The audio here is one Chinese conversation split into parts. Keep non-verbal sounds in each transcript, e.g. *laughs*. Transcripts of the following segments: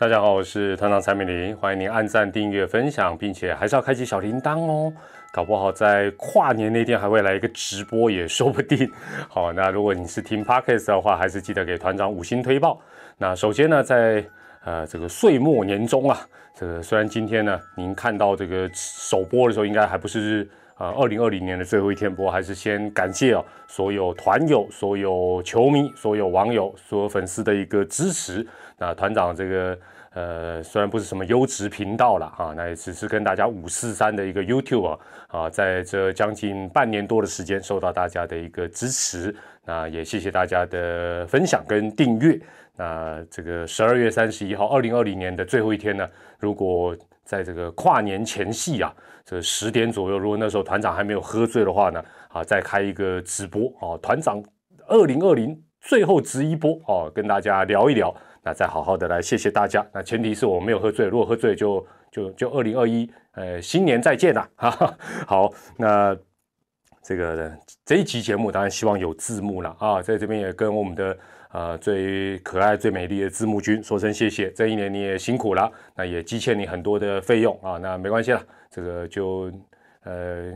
大家好，我是团长蔡美玲，欢迎您按赞、订阅、分享，并且还是要开启小铃铛哦。搞不好在跨年那天还会来一个直播，也说不定。*laughs* 好，那如果你是听 podcast 的话，还是记得给团长五星推报。那首先呢，在呃这个岁末年终啊，这个虽然今天呢您看到这个首播的时候，应该还不是呃二零二零年的最后一天，不过还是先感谢哦所有团友、所有球迷、所有网友、所有粉丝的一个支持。那团长这个呃，虽然不是什么优质频道了啊，那也只是跟大家五四三的一个 YouTube 啊，啊，在这将近半年多的时间，受到大家的一个支持，那也谢谢大家的分享跟订阅。那这个十二月三十一号，二零二零年的最后一天呢，如果在这个跨年前夕啊，这十点左右，如果那时候团长还没有喝醉的话呢，啊，再开一个直播啊，团长二零二零最后直一波哦，跟大家聊一聊。那再好好的来谢谢大家，那前提是我没有喝醉，如果喝醉就就就二零二一，呃，新年再见啦！哈，好，那这个这一集节目当然希望有字幕了啊，在这边也跟我们的呃最可爱、最美丽的字幕君说声谢谢，这一年你也辛苦了，那也积欠你很多的费用啊，那没关系了，这个就呃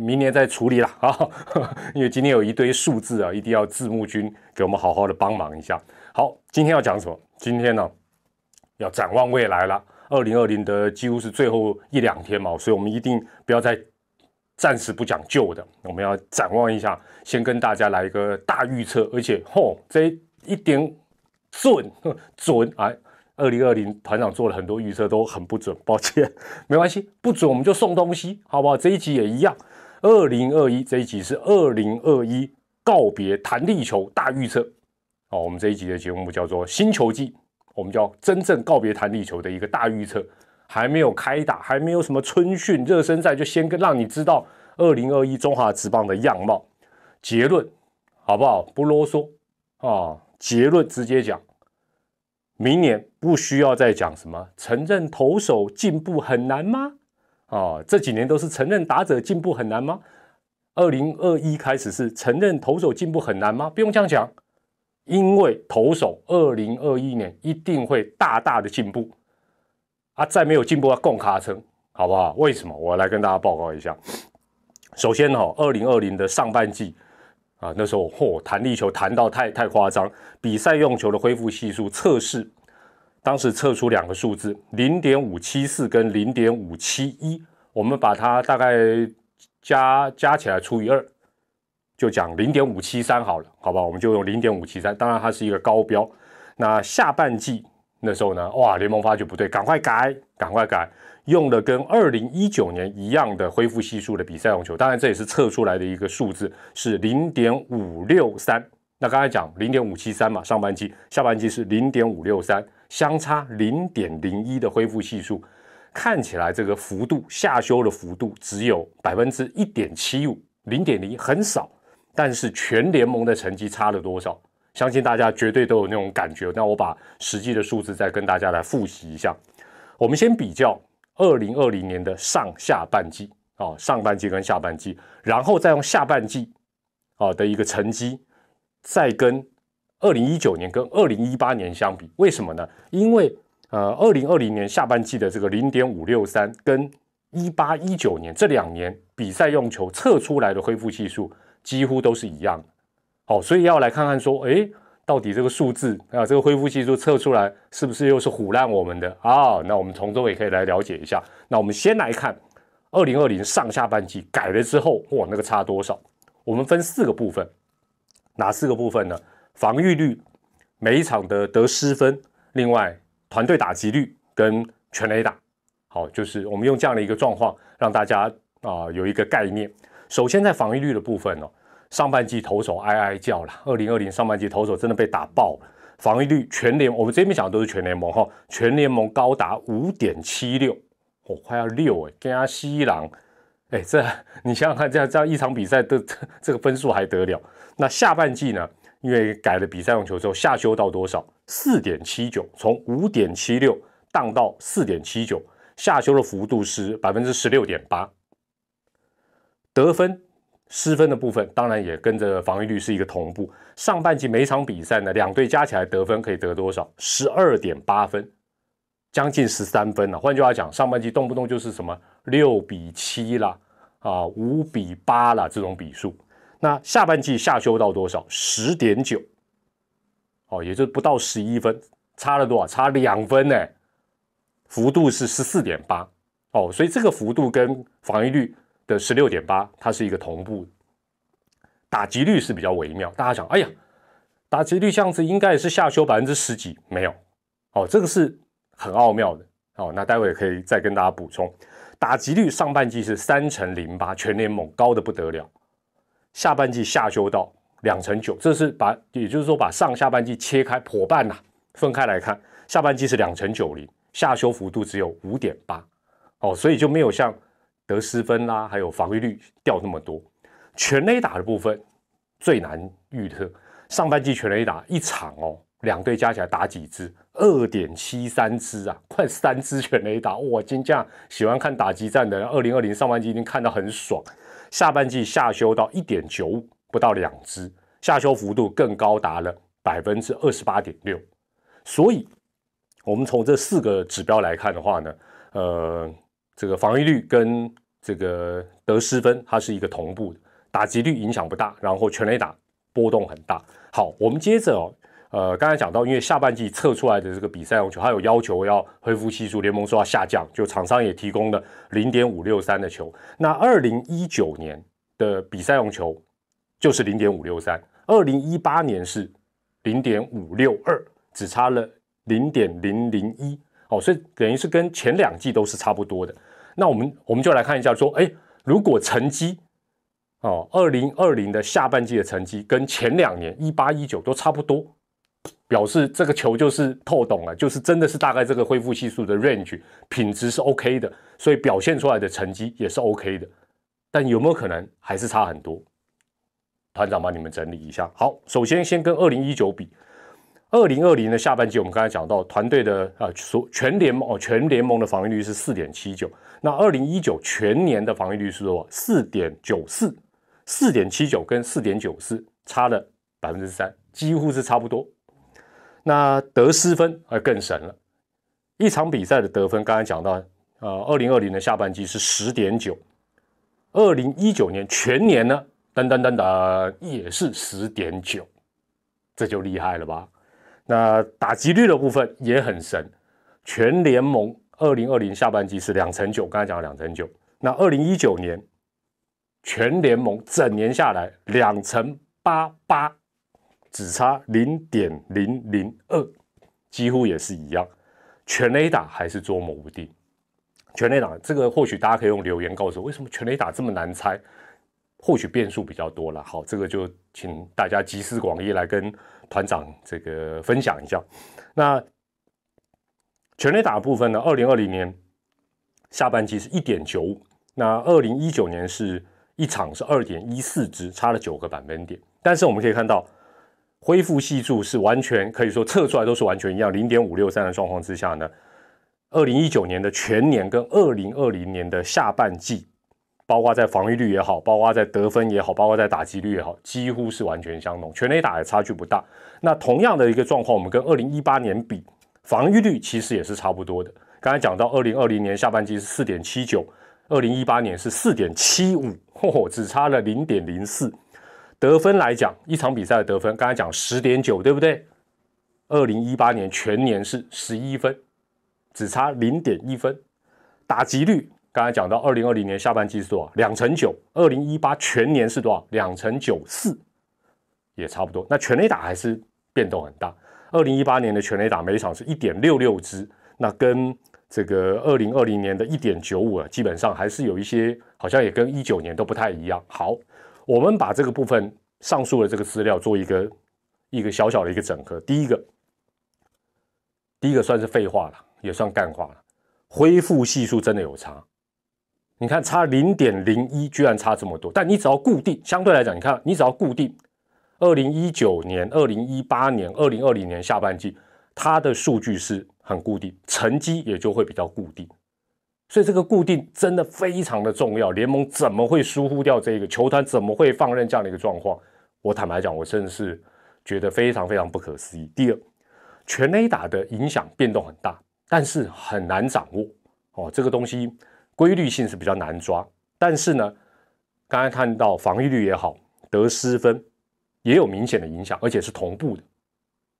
明年再处理了啊，*laughs* 因为今天有一堆数字啊，一定要字幕君给我们好好的帮忙一下。好，今天要讲什么？今天呢，要展望未来了。二零二零的几乎是最后一两天嘛，所以我们一定不要再暂时不讲旧的，我们要展望一下，先跟大家来一个大预测，而且吼，这一点准准啊！二零二零团长做了很多预测都很不准，抱歉，没关系，*laughs* 不准我们就送东西，好不好？这一集也一样，二零二一这一集是二零二一告别弹力球大预测。哦，我们这一集的节目叫做《新球季》，我们叫真正告别弹力球的一个大预测，还没有开打，还没有什么春训热身赛，就先跟让你知道二零二一中华职棒的样貌。结论好不好？不啰嗦啊，结论直接讲，明年不需要再讲什么承认投手进步很难吗？啊，这几年都是承认打者进步很难吗？二零二一开始是承认投手进步很难吗？不用这样讲。因为投手二零二一年一定会大大的进步，啊，再没有进步要共卡称，好不好？为什么？我来跟大家报告一下。首先哈，二零二零的上半季啊，那时候嚯，弹力球弹到太太夸张，比赛用球的恢复系数测试，当时测出两个数字，零点五七四跟零点五七一，我们把它大概加加起来除以二。就讲零点五七三好了，好吧，我们就用零点五七三。当然它是一个高标。那下半季那时候呢，哇，联盟发觉不对，赶快改，赶快改，用了跟二零一九年一样的恢复系数的比赛用球。当然这也是测出来的一个数字，是零点五六三。那刚才讲零点五七三嘛，上半季，下半季是零点五六三，相差零点零一的恢复系数，看起来这个幅度下修的幅度只有百分之一点七五，零点零很少。但是全联盟的成绩差了多少？相信大家绝对都有那种感觉。那我把实际的数字再跟大家来复习一下。我们先比较二零二零年的上下半季啊，上半季跟下半季，然后再用下半季啊的一个成绩，再跟二零一九年跟二零一八年相比。为什么呢？因为呃，二零二零年下半季的这个零点五六三，跟一八一九年这两年比赛用球测出来的恢复系数。几乎都是一样的，好，所以要来看看说，哎，到底这个数字啊，这个恢复系数测出来是不是又是唬烂我们的啊？那我们从中也可以来了解一下。那我们先来看二零二零上下半季改了之后，哇，那个差多少？我们分四个部分，哪四个部分呢？防御率、每一场的得失分，另外团队打击率跟全垒打。好，就是我们用这样的一个状况，让大家啊有一个概念。首先，在防御率的部分哦，上半季投手哀哀叫了。二零二零上半季投手真的被打爆了，防御率全联，我们这边讲的都是全联盟哈，全联盟高达五点七六，哦，快要六哎，跟阿西郎，哎，这 *laughs* 你想想看，这样这样一场比赛的 *laughs* 这个分数还得了？那下半季呢？因为改了比赛用球之后，下修到多少？四点七九，从五点七六荡到四点七九，下修的幅度是百分之十六点八。得分、失分的部分，当然也跟着防御率是一个同步。上半季每场比赛呢，两队加起来得分可以得多少？十二点八分。将近十三分了。换句话讲，上半季动不动就是什么六比七啦，啊五比八啦这种比数。那下半季下修到多少？十点九，哦，也就不到十一分，差了多少？差两分呢？幅度是十四点八，哦，所以这个幅度跟防御率的十六点八，它是一个同步。打击率是比较微妙，大家想，哎呀，打击率这样子应该也是下修百分之十几，没有，哦，这个是很奥妙的，哦，那待会可以再跟大家补充。打击率上半季是三成零八，全联盟高的不得了，下半季下修到两成九，这是把，也就是说把上下半季切开破半呐，分开来看，下半季是两成九零。下修幅度只有五点八，哦，所以就没有像得失分啦，还有防御率掉那么多。全垒打的部分最难预测，上半季全垒打一场哦，两队加起来打几支？二点七三支啊，快三支全垒打！哇，金价喜欢看打击战的，二零二零上半季已经看到很爽。下半季下修到一点九五，不到两支，下修幅度更高达了百分之二十八点六，所以。我们从这四个指标来看的话呢，呃，这个防御率跟这个得失分它是一个同步的，打击率影响不大，然后全垒打波动很大。好，我们接着哦，呃，刚才讲到，因为下半季测出来的这个比赛用球，它有要求要恢复系数，联盟说要下降，就厂商也提供了零点五六三的球。那二零一九年的比赛用球就是零点五六三，二零一八年是零点五六二，只差了。零点零零一哦，所以等于是跟前两季都是差不多的。那我们我们就来看一下，说，哎，如果成绩哦，二零二零的下半季的成绩跟前两年一八一九都差不多，表示这个球就是透懂了，就是真的是大概这个恢复系数的 range 品质是 OK 的，所以表现出来的成绩也是 OK 的。但有没有可能还是差很多？团长帮你们整理一下。好，首先先跟二零一九比。二零二零的下半季，我们刚才讲到团队的啊，所全联盟哦，全联盟的防御率是四点七九。那二零一九全年的防御率是多少？四点九四，四点七九跟四点九四差了百分之三，几乎是差不多。那得失分啊更神了，一场比赛的得分，刚才讲到，呃，二零二零的下半季是十点九，二零一九年全年呢，噔噔噔噔也是十点九，这就厉害了吧？那打击率的部分也很神，全联盟二零二零下半季是两成九，刚才讲了两成九。那二零一九年全联盟整年下来两成八八，只差零点零零二，几乎也是一样。全垒打还是捉摸不定，全垒打这个或许大家可以用留言告诉我，为什么全垒打这么难猜？或许变数比较多了。好，这个就请大家集思广益来跟。团长，这个分享一下。那全垒打部分呢？二零二零年下半季是一点九五，那二零一九年是一场是二点一四支，差了九个百分点。但是我们可以看到，恢复系数是完全可以说测出来都是完全一样，零点五六三的状况之下呢，二零一九年的全年跟二零二零年的下半季。包括在防御率也好，包括在得分也好，包括在打击率也好，几乎是完全相同，全垒打也差距不大。那同样的一个状况，我们跟二零一八年比，防御率其实也是差不多的。刚才讲到二零二零年下半季是四点七九，二零一八年是四点七五，只差了零点零四。得分来讲，一场比赛的得分，刚才讲十点九，对不对？二零一八年全年是十一分，只差零点一分。打击率。刚才讲到，二零二零年下半季是多少？两成九。二零一八全年是多少？两成九四，也差不多。那全垒打还是变动很大。二零一八年的全垒打每场是一点六六支，那跟这个二零二零年的一点九五啊，基本上还是有一些，好像也跟一九年都不太一样。好，我们把这个部分上述的这个资料做一个一个小小的一个整合。第一个，第一个算是废话了，也算干话了。恢复系数真的有差。你看，差零点零一，居然差这么多。但你只要固定，相对来讲，你看，你只要固定，二零一九年、二零一八年、二零二零年下半季，它的数据是很固定，成绩也就会比较固定。所以这个固定真的非常的重要。联盟怎么会疏忽掉这个？球团怎么会放任这样的一个状况？我坦白讲，我真的是觉得非常非常不可思议。第二，全垒打的影响变动很大。但是很难掌握哦。这个东西规律性是比较难抓，但是呢，刚才看到防御率也好，得失分也有明显的影响，而且是同步的。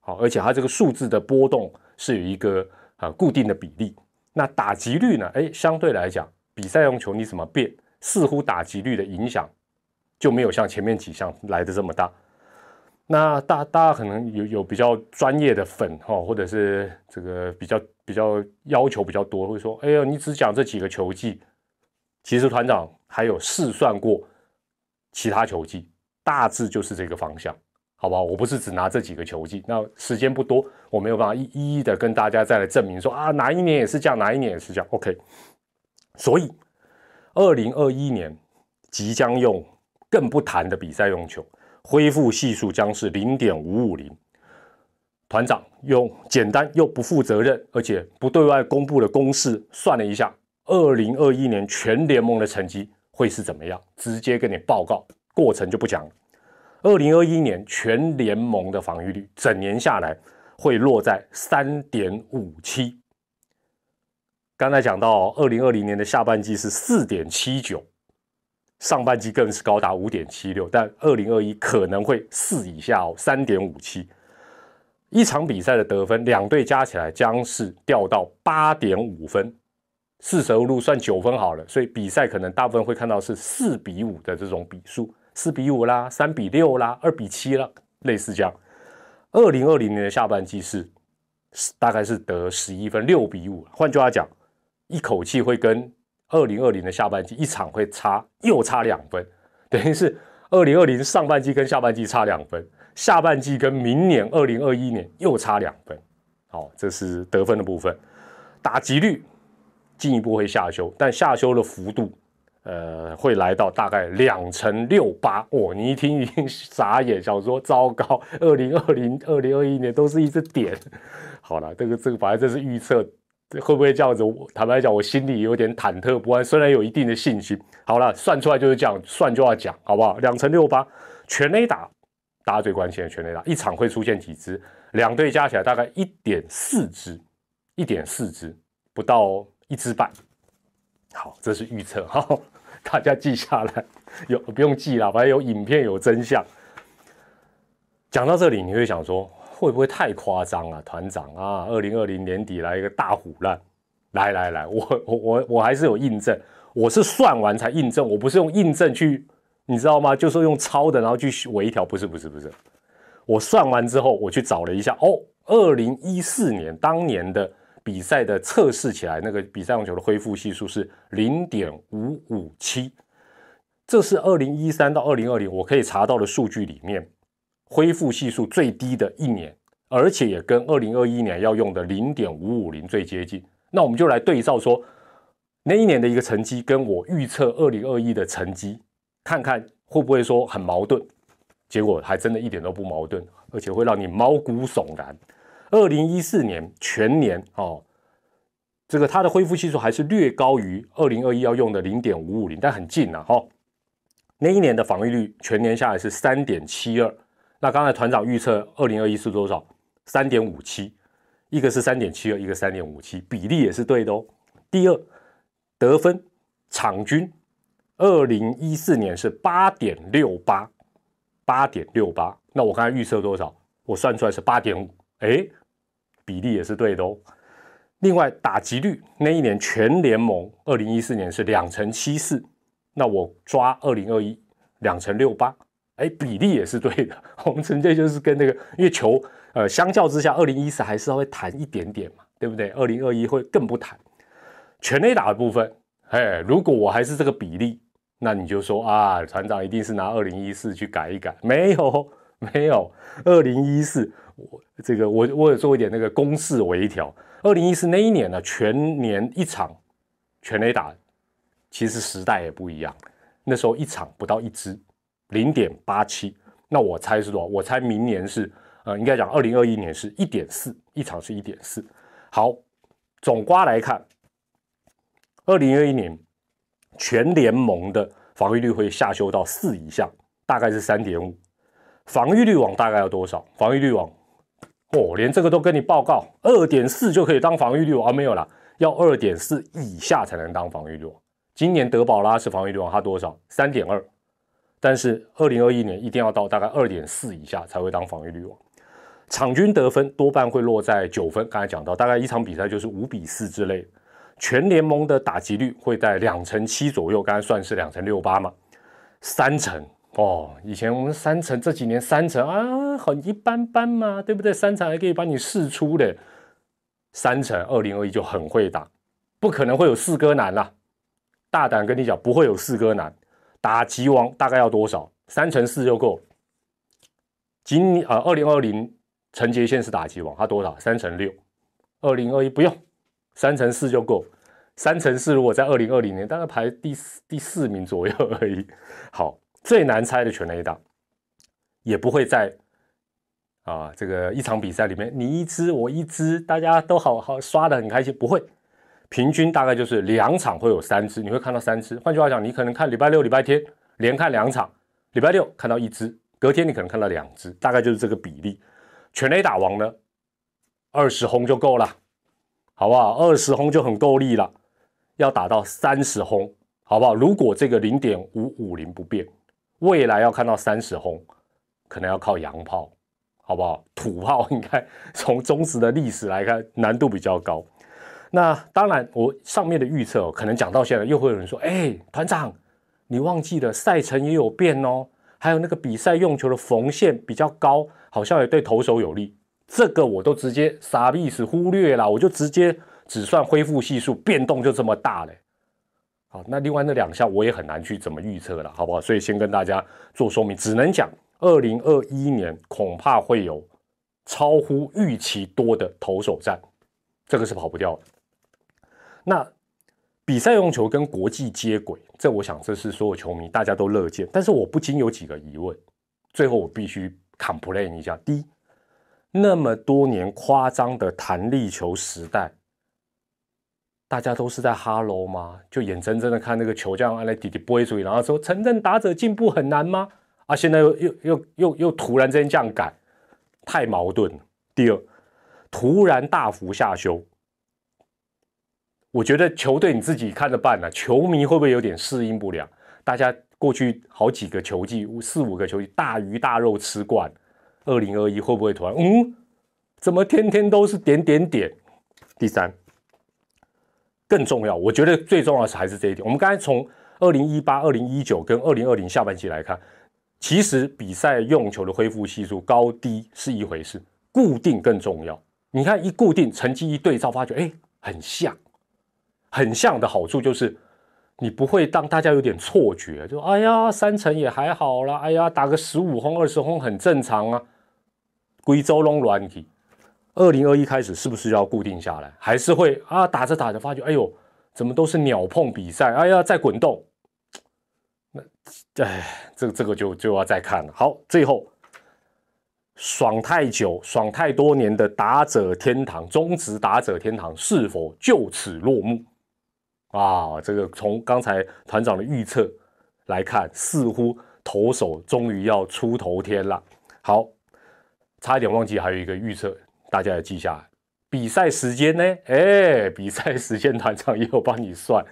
好，而且它这个数字的波动是有一个啊固定的比例。那打击率呢？哎，相对来讲，比赛用球你怎么变，似乎打击率的影响就没有像前面几项来的这么大。那大大家可能有有比较专业的粉哈，或者是这个比较比较要求比较多，会说：哎呦，你只讲这几个球技，其实团长还有试算过其他球技，大致就是这个方向。好不好？我不是只拿这几个球技，那时间不多，我没有办法一一的跟大家再来证明说啊，哪一年也是这样，哪一年也是这样。OK，所以二零二一年即将用更不谈的比赛用球，恢复系数将是零点五五零。团长用简单又不负责任，而且不对外公布的公式算了一下，二零二一年全联盟的成绩会是怎么样？直接跟你报告，过程就不讲了。二零二一年全联盟的防御率整年下来会落在三点五七。刚才讲到二零二零年的下半季是四点七九，上半季更是高达五点七六，但二零二一可能会四以下哦，三点五七。一场比赛的得分，两队加起来将是掉到八点五分，四舍五入算九分好了，所以比赛可能大部分会看到是四比五的这种比数。四比五啦，三比六啦，二比七了，类似这样。二零二零年的下半季是大概是得十一分，六比五。换句话讲，一口气会跟二零二零的下半季一场会差又差两分，等于是二零二零上半季跟下半季差两分，下半季跟明年二零二一年又差两分。好，这是得分的部分，打击率进一步会下修，但下修的幅度。呃，会来到大概两成六八哦，你一听一定傻眼，想说糟糕，二零二零、二零二一年都是一只点。好了，这个这个反正这是预测，会不会这样子？坦白讲，我心里有点忐忑不安，虽然有一定的信心。好了，算出来就是这样，算就要讲，好不好？两成六八，全垒打，大家最关心的全垒打，一场会出现几支？两队加起来大概一点四支，一点四支，不到一支半。好，这是预测哈。大家记下来，有不用记了，反正有影片有真相。讲到这里，你会想说，会不会太夸张了？团长啊，二零二零年底来一个大虎烂，来来来，我我我我还是有印证，我是算完才印证，我不是用印证去，你知道吗？就是用抄的，然后去微调，不是不是不是，我算完之后，我去找了一下，哦，二零一四年当年的。比赛的测试起来，那个比赛用球的恢复系数是零点五五七，这是二零一三到二零二零我可以查到的数据里面恢复系数最低的一年，而且也跟二零二一年要用的零点五五零最接近。那我们就来对照说那一年的一个成绩跟我预测二零二一的成绩，看看会不会说很矛盾？结果还真的一点都不矛盾，而且会让你毛骨悚然。二零一四年全年哦，这个它的恢复系数还是略高于二零二一要用的零点五五零，但很近呐哈。那一年的防御率全年下来是三点七二，那刚才团长预测二零二一是多少？三点五七，一个是三点七二，一个三点五七，比例也是对的哦。第二，得分场均二零一四年是八点六八，八点六八，那我刚才预测多少？我算出来是八点五，哎。比例也是对的哦。另外，打击率那一年全联盟二零一四年是两成七四，那我抓二零二一两成六八，哎，比例也是对的。*laughs* 我们纯粹就是跟那个，因为球呃相较之下，二零一四还是稍微弹一点点嘛，对不对？二零二一会更不弹。全垒打的部分，哎，如果我还是这个比例，那你就说啊，船长一定是拿二零一四去改一改，没有没有，二零一四。我这个我我有做一点那个公式微调。二零一四那一年呢，全年一场全垒打，其实时代也不一样。那时候一场不到一支，零点八七。那我猜是多少？我猜明年是呃，应该讲二零二一年是一点四，一场是一点四。好，总瓜来看，二零二一年全联盟的防御率会下修到四以下，大概是三点五。防御率网大概要多少？防御率网。哦，连这个都跟你报告，二点四就可以当防御率王，没有啦，要二点四以下才能当防御率网。今年德保拉是防御率网，他多少？三点二，但是二零二一年一定要到大概二点四以下才会当防御率王。场均得分多半会落在九分，刚才讲到，大概一场比赛就是五比四之类。全联盟的打击率会在两成七左右，刚才算是两成六八嘛，三成哦。以前我们三成，这几年三成啊，很一般般嘛，对不对？三成还可以帮你试出的，三成二零二一就很会打，不可能会有四哥难啦。大胆跟你讲，不会有四哥难，打击王大概要多少？三乘四就够。今呃二零二零陈杰宪是打击王，他多少？三乘六。二零二一不用。三乘四就够，三乘四如果在二零二零年大概排第四第四名左右而已。*laughs* 好，最难猜的全垒打，也不会在啊这个一场比赛里面你一支我一支，大家都好好刷的很开心，不会，平均大概就是两场会有三支，你会看到三支。换句话讲，你可能看礼拜六、礼拜天连看两场，礼拜六看到一支，隔天你可能看到两支，大概就是这个比例。全垒打王呢，二十轰就够了。好不好？二十轰就很够力了，要打到三十轰，好不好？如果这个零点五五零不变，未来要看到三十轰，可能要靠洋炮，好不好？土炮应该从中职的历史来看，难度比较高。那当然，我上面的预测可能讲到现在，又会有人说：“哎，团长，你忘记了赛程也有变哦，还有那个比赛用球的缝线比较高，好像也对投手有利。”这个我都直接傻逼死忽略了，我就直接只算恢复系数变动就这么大嘞。好，那另外那两项我也很难去怎么预测了，好不好？所以先跟大家做说明，只能讲二零二一年恐怕会有超乎预期多的投手战，这个是跑不掉的。那比赛用球跟国际接轨，这我想这是所有球迷大家都乐见，但是我不禁有几个疑问，最后我必须 complain 一下，第一。那么多年夸张的弹力球时代，大家都是在哈喽吗？就眼睁睁的看那个球这样来滴滴不会注意，然后说承认打者进步很难吗？啊，现在又又又又又突然之间这样改，太矛盾了。第二，突然大幅下修，我觉得球队你自己看着办呢，球迷会不会有点适应不良？大家过去好几个球季，四五个球季，大鱼大肉吃惯。二零二一会不会突然嗯？怎么天天都是点点点？第三，更重要，我觉得最重要的还是这一点。我们刚才从二零一八、二零一九跟二零二零下半季来看，其实比赛用球的恢复系数高低是一回事，固定更重要。你看一固定，成绩一对照，发觉哎，很像，很像的好处就是。你不会让大家有点错觉，就哎呀，三成也还好啦，哎呀，打个十五轰、二十轰很正常啊。贵州龙软体，二零二一开始是不是要固定下来？还是会啊，打着打着发觉，哎呦，怎么都是鸟碰比赛？哎呀，在滚动。那哎，这这个就就要再看了。好，最后爽太久、爽太多年的打者天堂、中职打者天堂是否就此落幕？啊，这个从刚才团长的预测来看，似乎投手终于要出头天了。好，差一点忘记还有一个预测，大家要记下来。比赛时间呢？哎，比赛时间团长也有帮你算，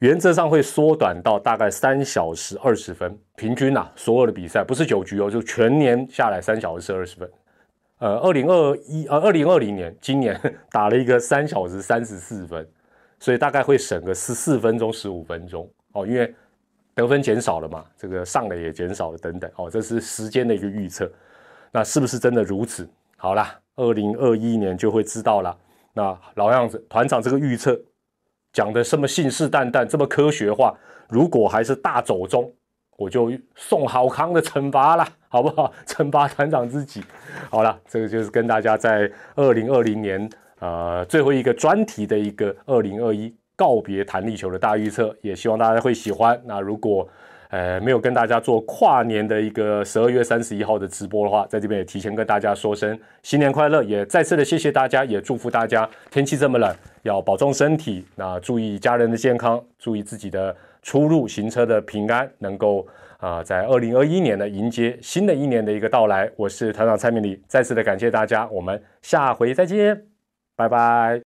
原则上会缩短到大概三小时二十分，平均呐，所有的比赛不是九局哦，就全年下来三小时二十分。呃，二零二一呃二零二零年今年 *laughs* 打了一个三小时三十四分。所以大概会省个十四分钟、十五分钟哦，因为得分减少了嘛，这个上垒也减少了等等哦，这是时间的一个预测。那是不是真的如此？好啦，二零二一年就会知道了。那老样子，团长这个预测讲的这么信誓旦旦、这么科学化，如果还是大走中，我就送好康的惩罚了，好不好？*laughs* 惩罚团长自己。好了，这个就是跟大家在二零二零年。呃，最后一个专题的一个二零二一告别弹力球的大预测，也希望大家会喜欢。那如果呃没有跟大家做跨年的一个十二月三十一号的直播的话，在这边也提前跟大家说声新年快乐，也再次的谢谢大家，也祝福大家天气这么冷，要保重身体，那注意家人的健康，注意自己的出入行车的平安，能够啊，在二零二一年呢，迎接新的一年的一个到来。我是团长蔡明礼，再次的感谢大家，我们下回再见，拜拜。